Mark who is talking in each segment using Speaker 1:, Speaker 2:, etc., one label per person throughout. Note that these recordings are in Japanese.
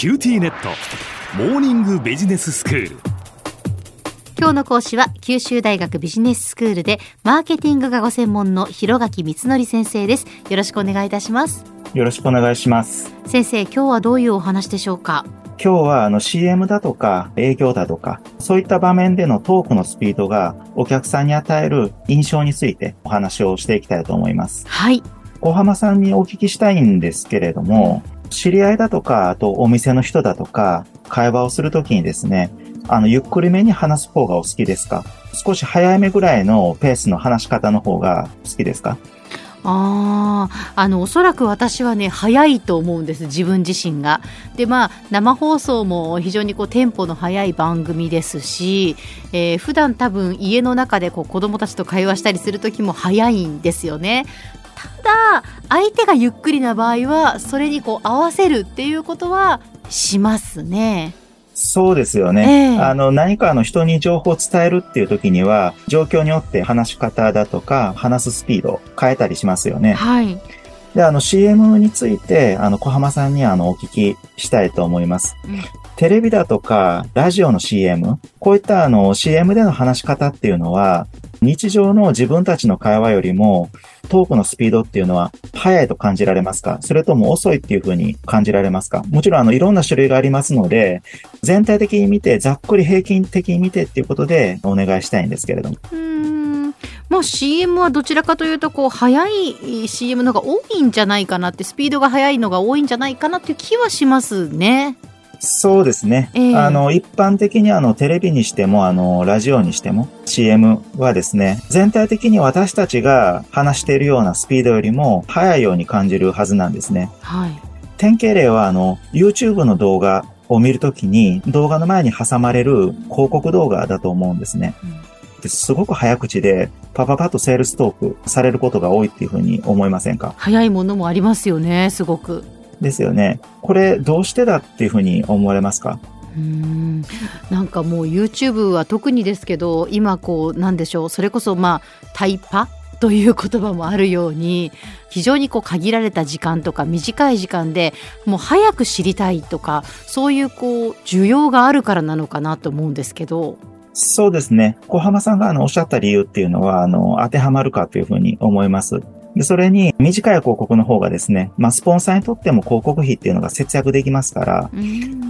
Speaker 1: QTnet。モーニングビジネススクール。
Speaker 2: 今日の講師は九州大学ビジネススクールでマーケティングがご専門の広垣光則先生です。よろしくお願いいたします。
Speaker 3: よろしくお願いします。
Speaker 2: 先生今日はどういうお話でしょうか？
Speaker 3: 今日はあの CM だとか営業だとか、そういった場面でのトークのスピードがお客さんに与える印象についてお話をしていきたいと思います。
Speaker 2: はい。
Speaker 3: 小浜さんにお聞きしたいんですけれども、知り合いだとか、あとお店の人だとか、会話をするときにですね、あの、ゆっくりめに話す方がお好きですか？少し早めぐらいのペースの話し方の方が好きですか？
Speaker 2: ああ、あの、おそらく私はね、早いと思うんです、自分自身が。で、まあ、生放送も非常にこう、テンポの速い番組ですし、えー、普段多分家の中でこう、子供たちと会話したりする時も早いんですよね。ただ、相手がゆっくりな場合は、それにこう、合わせるっていうことはしますね。
Speaker 3: そうですよね。えー、あの、何かの人に情報を伝えるっていう時には、状況によって話し方だとか、話すスピード変えたりしますよね。
Speaker 2: はい。
Speaker 3: で、あの CM について、あの、小浜さんにあの、お聞きしたいと思います。うん、テレビだとか、ラジオの CM、こういったあの、CM での話し方っていうのは、日常の自分たちの会話よりも、トークのスピードっていうのは速いと感じられますか？それとも遅いっていう風に感じられますか？もちろんあのいろんな種類がありますので、全体的に見て、ざっくり平均的に見てっていうことでお願いしたいんですけれども。
Speaker 2: うんまあ CM はどちらかというとこう速い CM のが多いんじゃないかなってスピードが速いのが多いんじゃないかなっていう気はしますね。
Speaker 3: そうですね。えー、あの、一般的にあの、テレビにしても、あの、ラジオにしても、CM はですね、全体的に私たちが話しているようなスピードよりも、速いように感じるはずなんですね。
Speaker 2: はい。
Speaker 3: 典型例は、あの、YouTube の動画を見るときに、動画の前に挟まれる広告動画だと思うんですね。うん、すごく早口で、パパパとセールストークされることが多いっていうふうに思いませんか？
Speaker 2: 早いものもありますよね、すごく。
Speaker 3: ですよね。これどうしてだっていうふうに思われますか？
Speaker 2: うんなんかもう YouTube は特にですけど今こうなんでしょうそれこそまあタイパという言葉もあるように非常にこう限られた時間とか短い時間でもう早く知りたいとかそういうこう需要があるからなのかなと思うんですけど。
Speaker 3: そうですね。小浜さんがあのおっしゃった理由っていうのは、あの、当てはまるかというふうに思います。で、それに短い広告の方がですね、まあ、スポンサーにとっても広告費っていうのが節約できますから、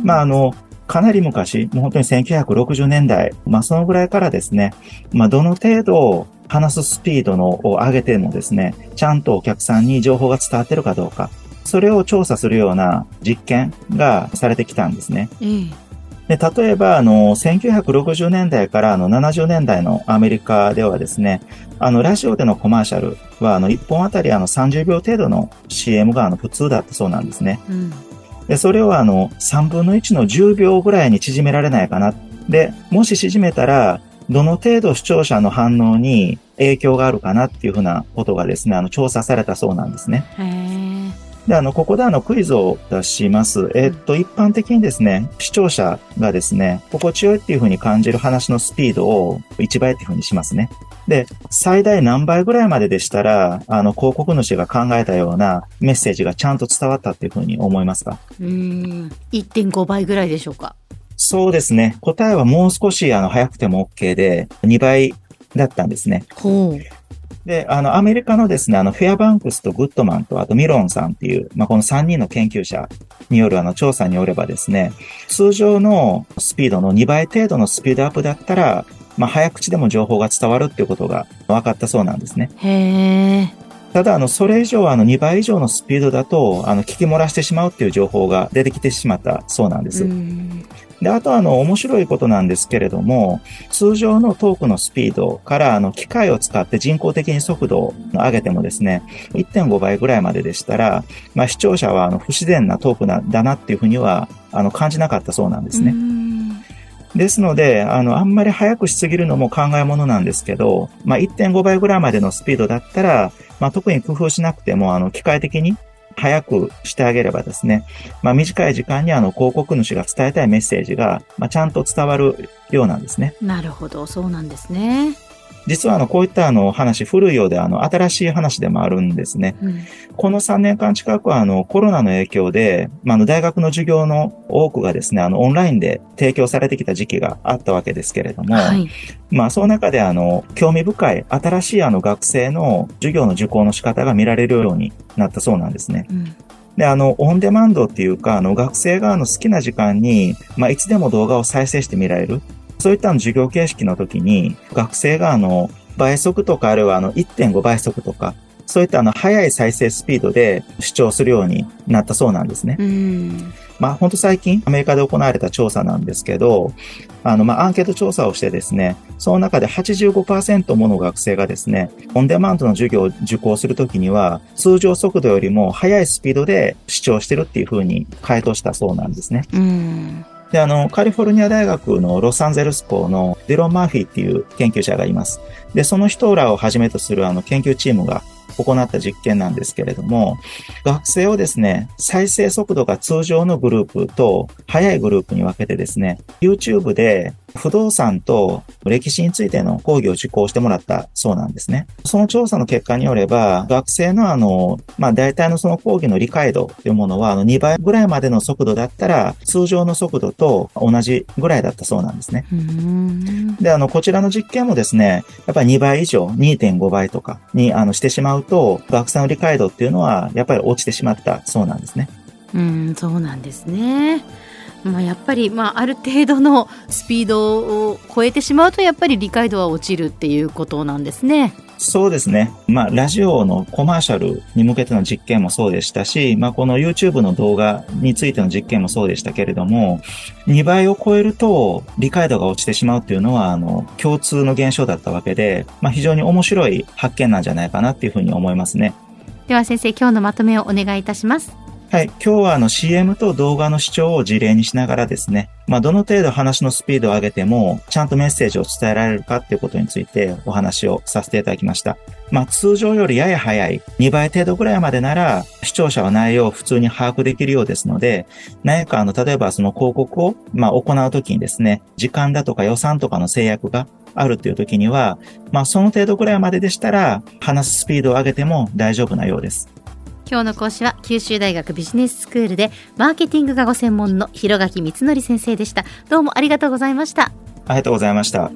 Speaker 3: まあ、あの、かなり昔、もう本当に1960年代、まあ、そのぐらいからですね、まあ、どの程度話すスピードのを上げてもですね、ちゃんとお客さんに情報が伝わってるかどうか、それを調査するような実験がされてきたんですね。
Speaker 2: うん
Speaker 3: で、例えば、あの、1960年代からあの70年代のアメリカではですね、あの、ラジオでのコマーシャルは、あの、1本あたりあの30秒程度の CM があの普通だったそうなんですね。
Speaker 2: うん、
Speaker 3: で、それをあの、3分の1の10秒ぐらいに縮められないかな。で、もし縮めたら、どの程度視聴者の反応に影響があるかなっていうふうなことがですね、あの、調査されたそうなんですね。で、あの、ここであの、クイズを出します。えっと、一般的にですね、視聴者がですね、心地よいっていうふうに感じる話のスピードを1倍っていうふうにしますね。で、最大何倍ぐらいまででしたら、あの、広告主が考えたようなメッセージがちゃんと伝わったっていうふうに思いますか？
Speaker 2: うん、1.5倍ぐらいでしょうか
Speaker 3: そうですね。答えはもう少し、あの、早くても OK で、2倍だったんですね。で、あの、アメリカのですね、あの、フェアバンクスとグッドマンと、あとミロンさんっていう、まあ、この3人の研究者によるあの、調査によればですね、通常のスピードの2倍程度のスピードアップだったら、まあ、早口でも情報が伝わるっていうことが分かったそうなんですね。
Speaker 2: へー。
Speaker 3: ただ、あの、それ以上、あの、2倍以上のスピードだと、あの、聞き漏らしてしまうっていう情報が出てきてしまったそうなんです。で、あとあの、面白いことなんですけれども、通常のトークのスピードから、あの、機械を使って人工的に速度を上げてもですね、1.5倍ぐらいまででしたら、まあ、視聴者は、あの、不自然なトークなだなっていうふうには、あの、感じなかったそうなんですね。ですので、あの、あんまり速くしすぎるのも考えものなんですけど、まあ、1.5倍ぐらいまでのスピードだったら、まあ、特に工夫しなくても、あの、機械的に早くしてあげればですね、まあ、短い時間にあの広告主が伝えたいメッセージが、まあ、ちゃんと伝わるようなんですね。
Speaker 2: なるほど、そうなんですね。
Speaker 3: 実はあの、こういったあの話、古いようであの、新しい話でもあるんですね。うん、この3年間近くはあの、コロナの影響で、まあ、あの、大学の授業の多くがですね、あの、オンラインで提供されてきた時期があったわけですけれども、はい、まあ、その中であの、興味深い新しいあの、学生の授業の受講の仕方が見られるようになったそうなんですね。うんで、あの、オンデマンドっていうか、あの、学生があの好きな時間に、まあ、いつでも動画を再生して見られる。そういった授業形式の時に、学生があの、倍速とかあるいはあの1.5倍速とか、そういったあの速い再生スピードで視聴するようになったそうなんですね。まあ本当最近アメリカで行われた調査なんですけど、あのまあアンケート調査をしてですね、その中で85%もの学生がですね、オンデマンドの授業を受講するときには通常速度よりも速いスピードで視聴してるっていうふうに回答したそうなんですね。で、あの、カリフォルニア大学のロサンゼルス校のデロン・マーフィーっていう研究者がいます。で、その人らをはじめとするあの研究チームが行った実験なんですけれども、学生をですね、再生速度が通常のグループと速いグループに分けてですね、YouTube で不動産と歴史についての講義を受講してもらったそうなんですね。その調査の結果によれば、学生のあの、まあ大体のその講義の理解度というものは、あの2倍ぐらいまでの速度だったら、通常の速度と同じぐらいだったそうなんですね。で、あの、こちらの実験もですね、やっぱり2倍以上、2.5倍とかにあのしてしまうと、学生の理解度っていうのは、やっぱり落ちてしまったそうなんですね。
Speaker 2: うん、そうなんですね。まあ、やっぱり、まあ、ある程度のスピードを超えてしまうとやっぱり理解度は落ちるっていうことなんですね。
Speaker 3: そうですね。まあ、ラジオのコマーシャルに向けての実験もそうでしたし、まあ、この YouTube の動画についての実験もそうでしたけれども、2倍を超えると理解度が落ちてしまうっていうのは、あの、共通の現象だったわけで、まあ、非常に面白い発見なんじゃないかなっていうふうに思いますね。
Speaker 2: では先生、今日のまとめをお願いいたします。
Speaker 3: はい。今日はあの CM と動画の視聴を事例にしながらですね、まあどの程度話のスピードを上げても、ちゃんとメッセージを伝えられるかっていうことについてお話をさせていただきました。まあ通常よりやや早い、2倍程度ぐらいまでなら、視聴者は内容を普通に把握できるようですので、何かあの、例えばその広告を、まあ行うときにですね、時間だとか予算とかの制約があるっていう時には、まあその程度ぐらいまででしたら、話すスピードを上げても大丈夫なようです。
Speaker 2: 今日の講師は九州大学ビジネススクールでマーケティングがご専門の広垣光則先生でした。どうもありがとうございました。
Speaker 3: ありがとうございました。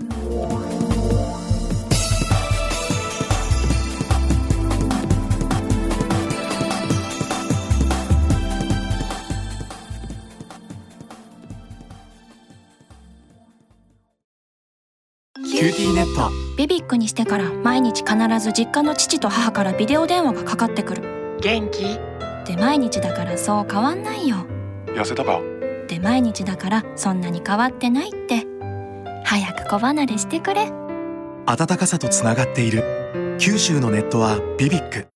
Speaker 4: QTnet。 BBIQにしてから毎日必ず実家の父と母からビデオ電話がかかってくる
Speaker 5: 元気？
Speaker 4: で毎日だからそう変わんないよ。
Speaker 5: 痩せたか？
Speaker 4: で毎日だからそんなに変わってないって。早く子離れしてくれ。
Speaker 6: 暖かさとつながっている。九州のネットは BBIQ